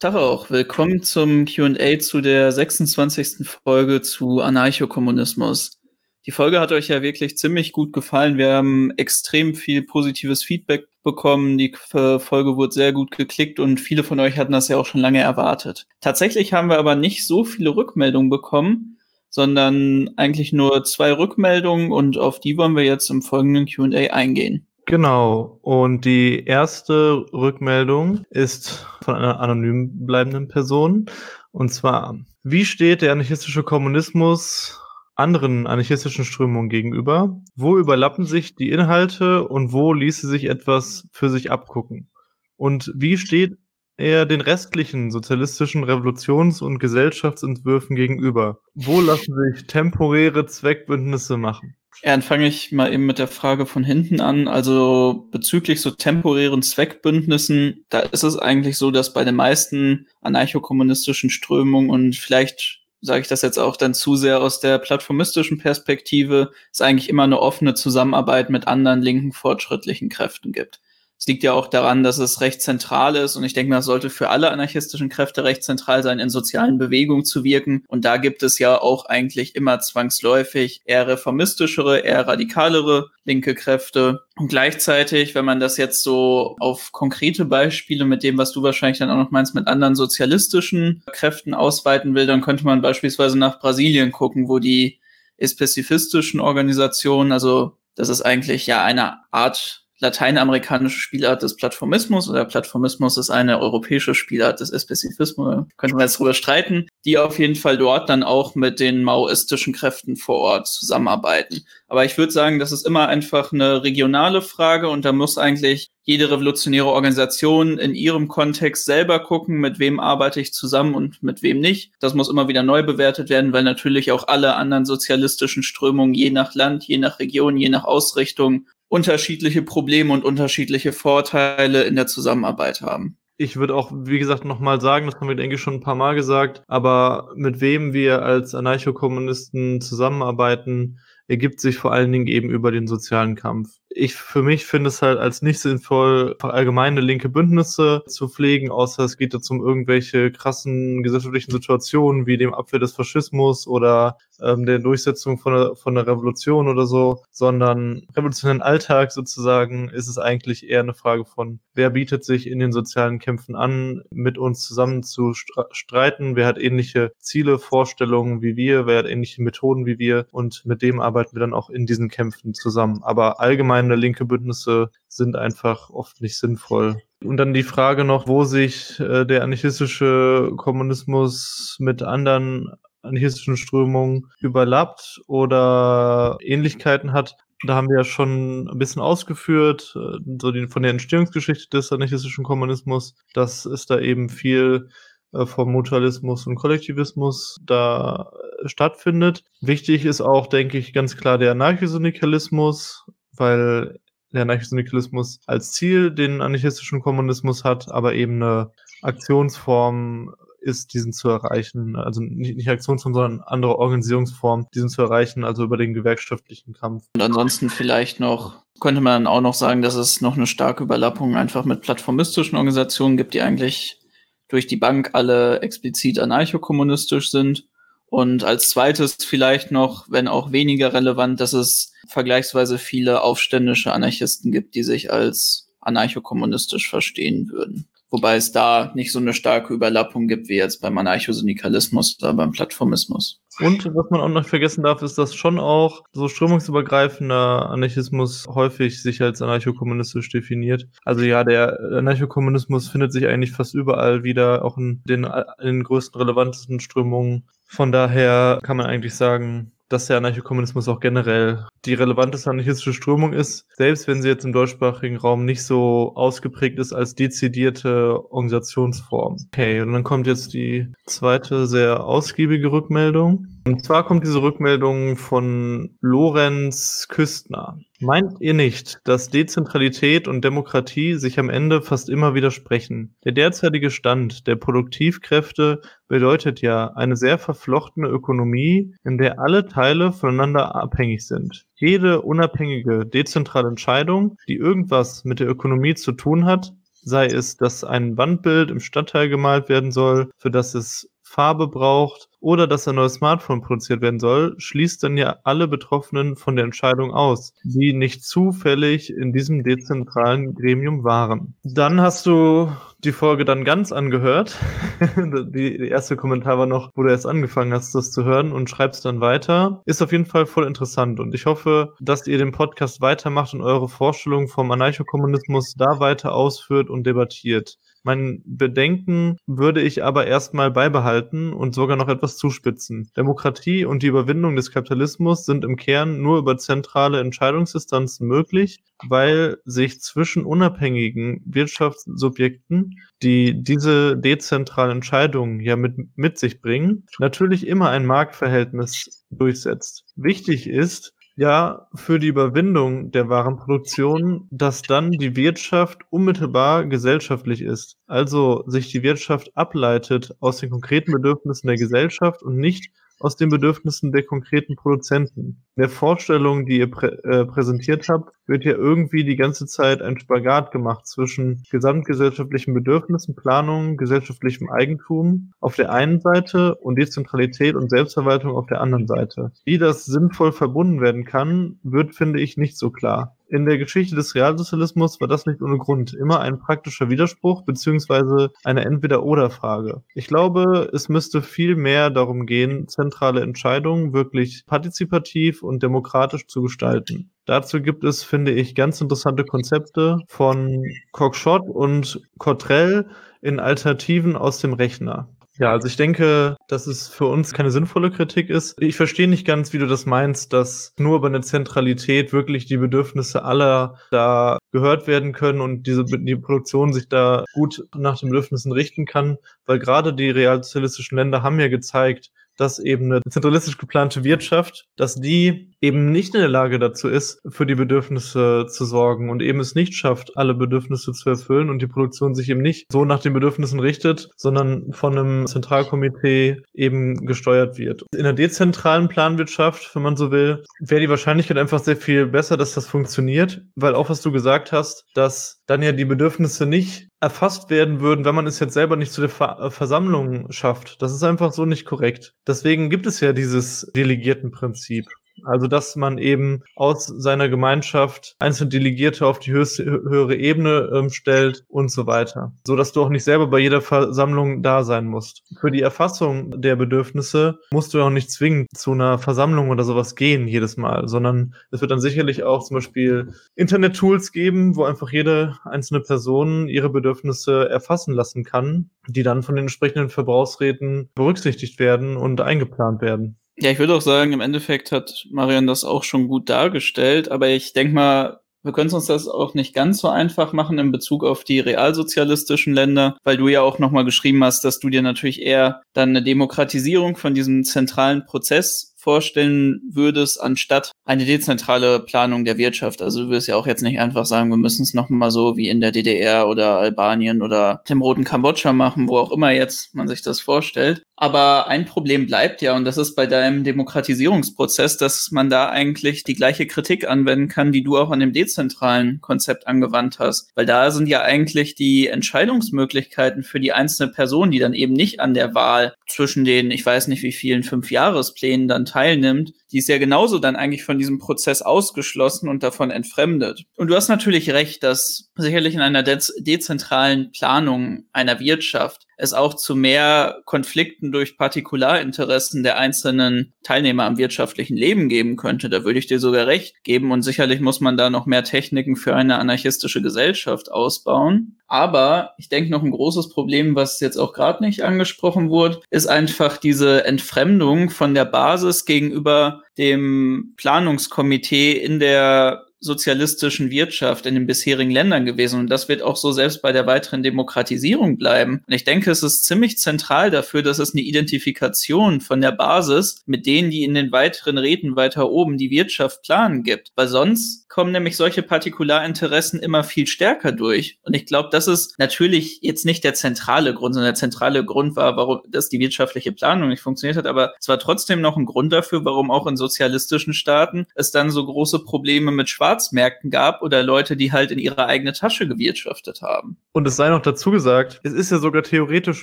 Tag auch. Willkommen zum QA zu der 26. Folge zu Anarchokommunismus. Die Folge hat euch ja wirklich ziemlich gut gefallen. Wir haben extrem viel positives Feedback bekommen. Die Folge wurde sehr gut geklickt und viele von euch hatten das ja auch schon lange erwartet. Tatsächlich haben wir aber nicht so viele Rückmeldungen bekommen, sondern eigentlich nur zwei Rückmeldungen und auf die wollen wir jetzt im folgenden QA eingehen. Genau. Und die erste Rückmeldung ist von einer anonym bleibenden Person. Und zwar, wie steht der anarchistische Kommunismus anderen anarchistischen Strömungen gegenüber? Wo überlappen sich die Inhalte und wo ließe sich etwas für sich abgucken? Und wie steht er den restlichen sozialistischen Revolutions- und Gesellschaftsentwürfen gegenüber? Wo lassen sich temporäre Zweckbündnisse machen? Ja, dann fange ich mal eben mit der Frage von hinten an. Also bezüglich so temporären Zweckbündnissen, da ist es eigentlich so, dass bei den meisten anarchokommunistischen Strömungen und vielleicht sage ich das jetzt auch dann zu sehr aus der plattformistischen Perspektive, es eigentlich immer eine offene Zusammenarbeit mit anderen linken fortschrittlichen Kräften gibt. Es liegt ja auch daran, dass es recht zentral ist und ich denke es sollte für alle anarchistischen Kräfte recht zentral sein, in sozialen Bewegungen zu wirken. Und da gibt es ja auch eigentlich immer zwangsläufig eher reformistischere, eher radikalere linke Kräfte. Und gleichzeitig, wenn man das jetzt so auf konkrete Beispiele mit dem, was du wahrscheinlich dann auch noch meinst, mit anderen sozialistischen Kräften ausweiten will, dann könnte man beispielsweise nach Brasilien gucken, wo die spezifistischen Organisationen, also das ist eigentlich ja eine Art lateinamerikanische Spielart des Plattformismus oder Plattformismus ist eine europäische Spielart des Spezifismus, könnte man jetzt drüber streiten, die auf jeden Fall dort dann auch mit den maoistischen Kräften vor Ort zusammenarbeiten. Aber ich würde sagen, das ist immer einfach eine regionale Frage und da muss eigentlich jede revolutionäre Organisation in ihrem Kontext selber gucken, mit wem arbeite ich zusammen und mit wem nicht. Das muss immer wieder neu bewertet werden, weil natürlich auch alle anderen sozialistischen Strömungen je nach Land, je nach Region, je nach Ausrichtung unterschiedliche Probleme und unterschiedliche Vorteile in der Zusammenarbeit haben. Ich würde auch, wie gesagt, nochmal sagen, das haben wir, denke ich, schon ein paar Mal gesagt, aber mit wem wir als Anarchokommunisten zusammenarbeiten, ergibt sich vor allen Dingen eben über den sozialen Kampf ich für mich finde es halt als nicht sinnvoll, allgemeine linke Bündnisse zu pflegen, außer es geht jetzt um irgendwelche krassen gesellschaftlichen Situationen wie dem Abwehr des Faschismus oder ähm, der Durchsetzung von der, von der Revolution oder so, sondern revolutionären Alltag sozusagen ist es eigentlich eher eine Frage von, wer bietet sich in den sozialen Kämpfen an, mit uns zusammen zu streiten, wer hat ähnliche Ziele, Vorstellungen wie wir, wer hat ähnliche Methoden wie wir und mit dem arbeiten wir dann auch in diesen Kämpfen zusammen. Aber allgemein allgemeine linke Bündnisse sind einfach oft nicht sinnvoll. Und dann die Frage noch, wo sich äh, der anarchistische Kommunismus mit anderen anarchistischen Strömungen überlappt oder Ähnlichkeiten hat. Da haben wir ja schon ein bisschen ausgeführt, äh, so die, von der Entstehungsgeschichte des anarchistischen Kommunismus, dass es da eben viel äh, vom Mutualismus und Kollektivismus da äh, stattfindet. Wichtig ist auch, denke ich, ganz klar der Anarchosyndikalismus, weil der Anarchosyndikalismus als Ziel den anarchistischen Kommunismus hat, aber eben eine Aktionsform ist, diesen zu erreichen. Also nicht, nicht Aktionsform, sondern andere Organisierungsform, diesen zu erreichen, also über den gewerkschaftlichen Kampf. Und ansonsten vielleicht noch, könnte man auch noch sagen, dass es noch eine starke Überlappung einfach mit plattformistischen Organisationen gibt, die eigentlich durch die Bank alle explizit anarchokommunistisch sind. Und als zweites vielleicht noch, wenn auch weniger relevant, dass es vergleichsweise viele aufständische Anarchisten gibt, die sich als anarchokommunistisch verstehen würden. Wobei es da nicht so eine starke Überlappung gibt wie jetzt beim Anarchosyndikalismus oder beim Plattformismus. Und was man auch noch vergessen darf, ist, dass schon auch so strömungsübergreifender Anarchismus häufig sich als anarchokommunistisch definiert. Also ja, der Anarchokommunismus findet sich eigentlich fast überall wieder, auch in den, in den größten, relevantesten Strömungen. Von daher kann man eigentlich sagen, dass der Anarchokommunismus auch generell die relevanteste anarchistische Strömung ist, selbst wenn sie jetzt im deutschsprachigen Raum nicht so ausgeprägt ist als dezidierte Organisationsform. Okay, und dann kommt jetzt die zweite sehr ausgiebige Rückmeldung. Und zwar kommt diese Rückmeldung von Lorenz Küstner. Meint ihr nicht, dass Dezentralität und Demokratie sich am Ende fast immer widersprechen? Der derzeitige Stand der Produktivkräfte bedeutet ja eine sehr verflochtene Ökonomie, in der alle Teile voneinander abhängig sind. Jede unabhängige, dezentrale Entscheidung, die irgendwas mit der Ökonomie zu tun hat, sei es, dass ein Wandbild im Stadtteil gemalt werden soll, für das es Farbe braucht oder dass ein neues Smartphone produziert werden soll, schließt dann ja alle Betroffenen von der Entscheidung aus, die nicht zufällig in diesem dezentralen Gremium waren. Dann hast du die Folge dann ganz angehört. die, erste Kommentar war noch, wo du erst angefangen hast, das zu hören und schreibst dann weiter. Ist auf jeden Fall voll interessant und ich hoffe, dass ihr den Podcast weitermacht und eure Vorstellung vom Anarchokommunismus da weiter ausführt und debattiert. Mein Bedenken würde ich aber erstmal beibehalten und sogar noch etwas zuspitzen. Demokratie und die Überwindung des Kapitalismus sind im Kern nur über zentrale Entscheidungsinstanzen möglich, weil sich zwischen unabhängigen Wirtschaftssubjekten, die diese dezentralen Entscheidungen ja mit, mit sich bringen, natürlich immer ein Marktverhältnis durchsetzt. Wichtig ist, ja für die Überwindung der Warenproduktion, dass dann die Wirtschaft unmittelbar gesellschaftlich ist. Also sich die Wirtschaft ableitet aus den konkreten Bedürfnissen der Gesellschaft und nicht aus den Bedürfnissen der konkreten Produzenten. In der Vorstellung, die ihr prä äh, präsentiert habt, wird ja irgendwie die ganze Zeit ein Spagat gemacht zwischen gesamtgesellschaftlichen Bedürfnissen, Planungen, gesellschaftlichem Eigentum auf der einen Seite und Dezentralität und Selbstverwaltung auf der anderen Seite. Wie das sinnvoll verbunden werden kann, wird, finde ich, nicht so klar. In der Geschichte des Realsozialismus war das nicht ohne Grund immer ein praktischer Widerspruch beziehungsweise eine Entweder-Oder-Frage. Ich glaube, es müsste viel mehr darum gehen, zentrale Entscheidungen wirklich partizipativ und demokratisch zu gestalten. Dazu gibt es, finde ich, ganz interessante Konzepte von Cockshott und Cottrell in Alternativen aus dem Rechner. Ja, also ich denke, dass es für uns keine sinnvolle Kritik ist. Ich verstehe nicht ganz, wie du das meinst, dass nur über eine Zentralität wirklich die Bedürfnisse aller da gehört werden können und diese die Produktion sich da gut nach den Bedürfnissen richten kann, weil gerade die realsozialistischen Länder haben ja gezeigt, dass eben eine zentralistisch geplante Wirtschaft, dass die eben nicht in der Lage dazu ist, für die Bedürfnisse zu sorgen und eben es nicht schafft, alle Bedürfnisse zu erfüllen und die Produktion sich eben nicht so nach den Bedürfnissen richtet, sondern von einem Zentralkomitee eben gesteuert wird. In der dezentralen Planwirtschaft, wenn man so will, wäre die Wahrscheinlichkeit einfach sehr viel besser, dass das funktioniert, weil auch was du gesagt hast, dass dann ja die Bedürfnisse nicht erfasst werden würden, wenn man es jetzt selber nicht zu der Ver äh, Versammlung schafft. Das ist einfach so nicht korrekt. Deswegen gibt es ja dieses Delegiertenprinzip. Also, dass man eben aus seiner Gemeinschaft einzelne Delegierte auf die höchste, höhere Ebene ähm, stellt und so weiter. So dass du auch nicht selber bei jeder Versammlung da sein musst. Für die Erfassung der Bedürfnisse musst du auch nicht zwingend zu einer Versammlung oder sowas gehen jedes Mal, sondern es wird dann sicherlich auch zum Beispiel Internet-Tools geben, wo einfach jede einzelne Person ihre Bedürfnisse erfassen lassen kann, die dann von den entsprechenden Verbrauchsräten berücksichtigt werden und eingeplant werden. Ja, ich würde auch sagen, im Endeffekt hat Marian das auch schon gut dargestellt, aber ich denke mal, wir können uns das auch nicht ganz so einfach machen in Bezug auf die realsozialistischen Länder, weil du ja auch nochmal geschrieben hast, dass du dir natürlich eher dann eine Demokratisierung von diesem zentralen Prozess vorstellen würdest, anstatt eine dezentrale Planung der Wirtschaft. Also du wirst ja auch jetzt nicht einfach sagen, wir müssen es nochmal so wie in der DDR oder Albanien oder dem Roten Kambodscha machen, wo auch immer jetzt man sich das vorstellt. Aber ein Problem bleibt ja, und das ist bei deinem Demokratisierungsprozess, dass man da eigentlich die gleiche Kritik anwenden kann, die du auch an dem dezentralen Konzept angewandt hast. Weil da sind ja eigentlich die Entscheidungsmöglichkeiten für die einzelne Person, die dann eben nicht an der Wahl zwischen den, ich weiß nicht wie vielen Fünfjahresplänen dann teilnimmt, die ist ja genauso dann eigentlich von diesem Prozess ausgeschlossen und davon entfremdet. Und du hast natürlich recht, dass sicherlich in einer de dezentralen Planung einer Wirtschaft es auch zu mehr Konflikten durch Partikularinteressen der einzelnen Teilnehmer am wirtschaftlichen Leben geben könnte. Da würde ich dir sogar recht geben. Und sicherlich muss man da noch mehr Techniken für eine anarchistische Gesellschaft ausbauen. Aber ich denke, noch ein großes Problem, was jetzt auch gerade nicht angesprochen wurde, ist einfach diese Entfremdung von der Basis gegenüber dem Planungskomitee in der sozialistischen Wirtschaft in den bisherigen Ländern gewesen. Und das wird auch so selbst bei der weiteren Demokratisierung bleiben. Und ich denke, es ist ziemlich zentral dafür, dass es eine Identifikation von der Basis mit denen, die in den weiteren Räten weiter oben die Wirtschaft planen gibt. Weil sonst kommen nämlich solche Partikularinteressen immer viel stärker durch. Und ich glaube, das ist natürlich jetzt nicht der zentrale Grund, sondern der zentrale Grund war, warum das die wirtschaftliche Planung nicht funktioniert hat. Aber es war trotzdem noch ein Grund dafür, warum auch in sozialistischen Staaten es dann so große Probleme mit Schwarz Schwarzmärkten gab oder Leute, die halt in ihre eigene Tasche gewirtschaftet haben. Und es sei noch dazu gesagt, es ist ja sogar theoretisch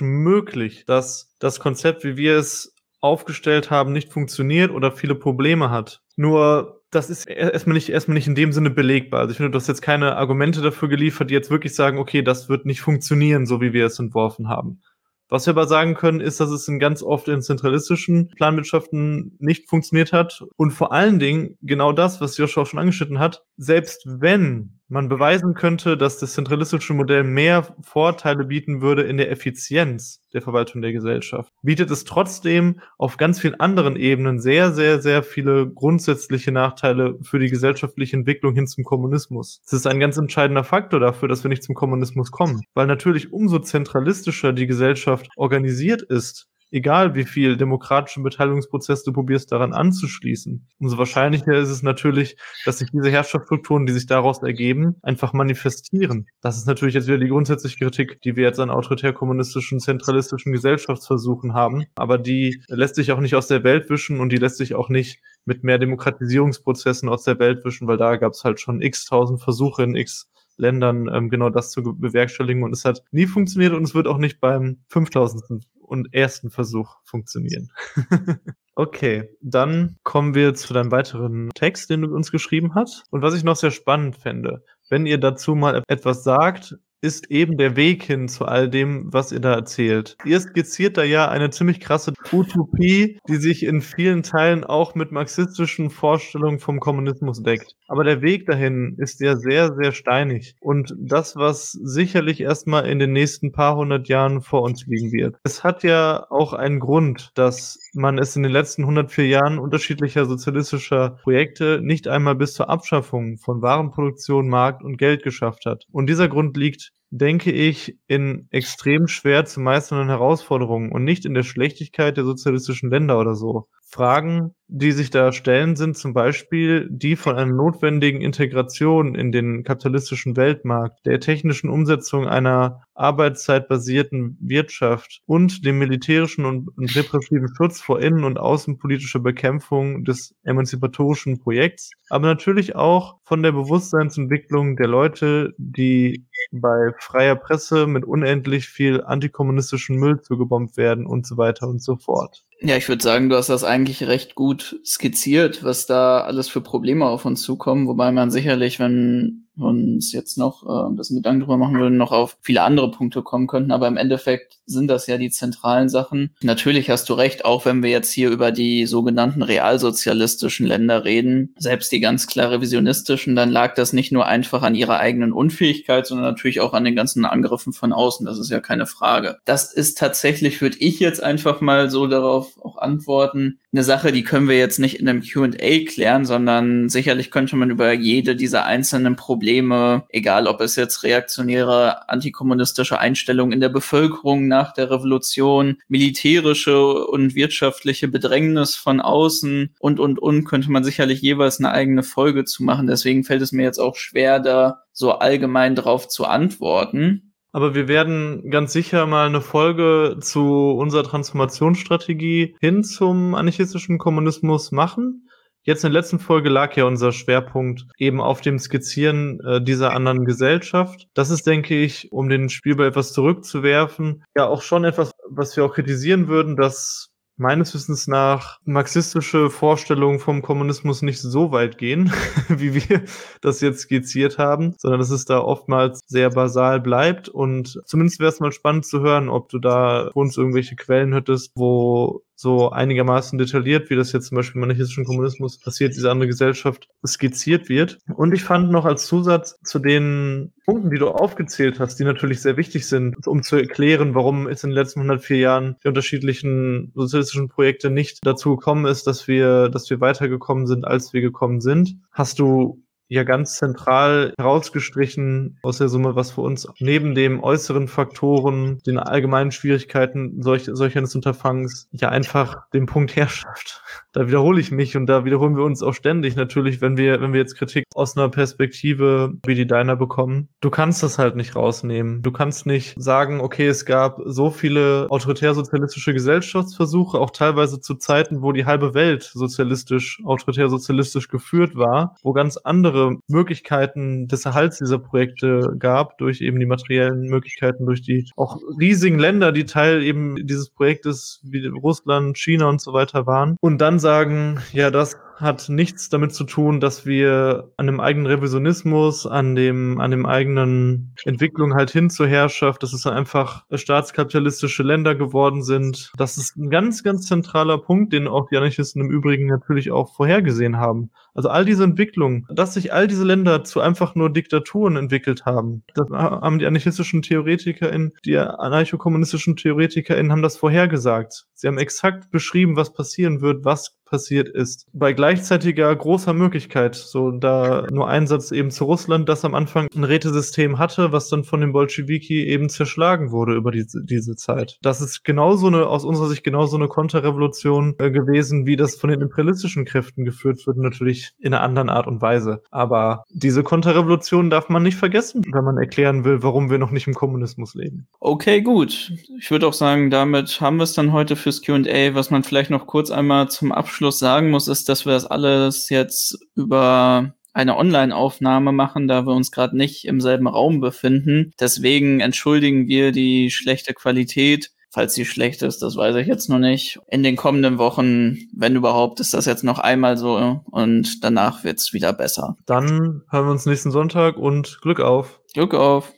möglich, dass das Konzept, wie wir es aufgestellt haben, nicht funktioniert oder viele Probleme hat. Nur das ist erstmal nicht, erstmal nicht in dem Sinne belegbar. Also ich finde, du hast jetzt keine Argumente dafür geliefert, die jetzt wirklich sagen, okay, das wird nicht funktionieren, so wie wir es entworfen haben. Was wir aber sagen können, ist, dass es in ganz oft in zentralistischen Planwirtschaften nicht funktioniert hat. Und vor allen Dingen genau das, was Joshua schon angeschnitten hat, selbst wenn man beweisen könnte, dass das zentralistische Modell mehr Vorteile bieten würde in der Effizienz der Verwaltung der Gesellschaft, bietet es trotzdem auf ganz vielen anderen Ebenen sehr, sehr, sehr viele grundsätzliche Nachteile für die gesellschaftliche Entwicklung hin zum Kommunismus. Das ist ein ganz entscheidender Faktor dafür, dass wir nicht zum Kommunismus kommen, weil natürlich umso zentralistischer die Gesellschaft organisiert ist, egal wie viel demokratischen Beteiligungsprozess du probierst daran anzuschließen, umso wahrscheinlicher ist es natürlich, dass sich diese Herrschaftsstrukturen, die sich daraus ergeben, einfach manifestieren. Das ist natürlich jetzt wieder die grundsätzliche Kritik, die wir jetzt an autoritär-kommunistischen, zentralistischen Gesellschaftsversuchen haben, aber die lässt sich auch nicht aus der Welt wischen und die lässt sich auch nicht mit mehr Demokratisierungsprozessen aus der Welt wischen, weil da gab es halt schon x tausend Versuche in x Ländern ähm, genau das zu bewerkstelligen und es hat nie funktioniert und es wird auch nicht beim 5000 und ersten Versuch funktionieren. okay, dann kommen wir zu deinem weiteren Text, den du uns geschrieben hast. Und was ich noch sehr spannend fände, wenn ihr dazu mal etwas sagt, ist eben der Weg hin zu all dem, was ihr da erzählt. Ihr skizziert da ja eine ziemlich krasse Utopie, die sich in vielen Teilen auch mit marxistischen Vorstellungen vom Kommunismus deckt. Aber der Weg dahin ist ja sehr, sehr steinig. Und das, was sicherlich erstmal in den nächsten paar hundert Jahren vor uns liegen wird. Es hat ja auch einen Grund, dass man es in den letzten 104 Jahren unterschiedlicher sozialistischer Projekte nicht einmal bis zur Abschaffung von Warenproduktion, Markt und Geld geschafft hat. Und dieser Grund liegt denke ich, in extrem schwer zu meisternden Herausforderungen und nicht in der Schlechtigkeit der sozialistischen Länder oder so. Fragen, die sich da stellen, sind zum Beispiel die von einer notwendigen Integration in den kapitalistischen Weltmarkt, der technischen Umsetzung einer arbeitszeitbasierten Wirtschaft und dem militärischen und, repressiven Schutz vor innen- und außenpolitischer Bekämpfung des emanzipatorischen Projekts, aber natürlich auch von der Bewusstseinsentwicklung der Leute, die bei freier Presse mit unendlich viel antikommunistischen Müll zugebombt werden und so weiter und so fort. Ja, ich würde sagen, du hast das eigentlich recht gut skizziert, was da alles für Probleme auf uns zukommen, wobei man sicherlich, wenn uns jetzt noch äh, ein bisschen Gedanken drüber machen würden, noch auf viele andere Punkte kommen könnten. Aber im Endeffekt sind das ja die zentralen Sachen. Natürlich hast du recht, auch wenn wir jetzt hier über die sogenannten realsozialistischen Länder reden, selbst die ganz klar revisionistischen, dann lag das nicht nur einfach an ihrer eigenen Unfähigkeit, sondern natürlich auch an den ganzen Angriffen von außen. Das ist ja keine Frage. Das ist tatsächlich, würde ich jetzt einfach mal so darauf auch antworten, eine Sache, die können wir jetzt nicht in einem Q&A klären, sondern sicherlich könnte man über jede dieser einzelnen Probleme, egal ob es jetzt reaktionäre, antikommunistische Einstellungen in der Bevölkerung nach der Revolution, militärische und wirtschaftliche Bedrängnis von außen und, und, und, könnte man sicherlich jeweils eine eigene Folge zu machen. Deswegen fällt es mir jetzt auch schwer, da so allgemein drauf zu antworten. Aber wir werden ganz sicher mal eine Folge zu unserer Transformationsstrategie hin zum anarchistischen Kommunismus machen. Jetzt in der letzten Folge lag ja unser Schwerpunkt eben auf dem Skizzieren äh, dieser anderen Gesellschaft. Das ist, denke ich, um den Spielball etwas zurückzuwerfen, ja auch schon etwas, was wir auch kritisieren würden, dass meines Wissens nach marxistische Vorstellungen vom Kommunismus nicht so weit gehen, wie wir das jetzt skizziert haben, sondern dass es da oftmals sehr basal bleibt. Und zumindest wäre es mal spannend zu hören, ob du da uns irgendwelche Quellen hättest, wo so einigermaßen detailliert, wie das jetzt zum Beispiel im anarchistischen Kommunismus passiert, diese andere Gesellschaft skizziert wird. Und ich fand noch als Zusatz zu den Punkten, die du aufgezählt hast, die natürlich sehr wichtig sind, um zu erklären, warum es in den letzten 104 Jahren die unterschiedlichen sozialistischen Projekte nicht dazu gekommen ist, dass wir, dass wir weitergekommen sind, als wir gekommen sind, hast du ja ganz zentral herausgestrichen aus der Summe, was für uns neben dem äußeren Faktoren, den allgemeinen Schwierigkeiten solch, solch eines Unterfangs ja einfach den Punkt Herrschaft. Da wiederhole ich mich und da wiederholen wir uns auch ständig natürlich, wenn wir, wenn wir jetzt Kritik aus einer Perspektive wie die deiner bekommen. Du kannst das halt nicht rausnehmen. Du kannst nicht sagen, okay, es gab so viele autoritär-sozialistische Gesellschaftsversuche, auch teilweise zu Zeiten, wo die halbe Welt sozialistisch, autoritär-sozialistisch geführt war, wo ganz andere andere Möglichkeiten des Erhalts dieser Projekte gab, durch eben die materiellen Möglichkeiten, durch die auch riesigen Länder, die Teil eben dieses Projektes wie Russland, China und so weiter waren. Und dann sagen, ja, das hat nichts damit zu tun, dass wir an dem eigenen Revisionismus, an dem, an dem eigenen Entwicklung halt hin zur Herrschaft, dass es einfach staatskapitalistische Länder geworden sind. Das ist ein ganz, ganz zentraler Punkt, den auch die Anarchisten im Übrigen natürlich auch vorhergesehen haben. Also all diese Entwicklungen, dass sich all diese Länder zu einfach nur Diktaturen entwickelt haben, das haben die anarchistischen TheoretikerInnen, die anarchokommunistischen TheoretikerInnen haben das vorhergesagt. Sie haben exakt beschrieben, was passieren wird, was passiert ist. Bei gleichzeitiger großer Möglichkeit, so da nur Einsatz eben zu Russland, das am Anfang ein Rätesystem hatte, was dann von den Bolschewiki eben zerschlagen wurde über diese, diese Zeit. Das ist genauso eine, aus unserer Sicht genauso eine Konterrevolution äh, gewesen, wie das von den imperialistischen Kräften geführt wird, natürlich in einer anderen Art und Weise. Aber diese Konterrevolution darf man nicht vergessen, wenn man erklären will, warum wir noch nicht im Kommunismus leben. Okay, gut. Ich würde auch sagen, damit haben wir es dann heute fürs Q&A, was man vielleicht noch kurz einmal zum Abschluss Abschluss sagen muss, ist, dass wir das alles jetzt über eine Online-Aufnahme machen, da wir uns gerade nicht im selben Raum befinden. Deswegen entschuldigen wir die schlechte Qualität. Falls sie schlecht ist, das weiß ich jetzt noch nicht. In den kommenden Wochen, wenn überhaupt, ist das jetzt noch einmal so und danach wird's wieder besser. Dann hören wir uns nächsten Sonntag und Glück auf. Glück auf.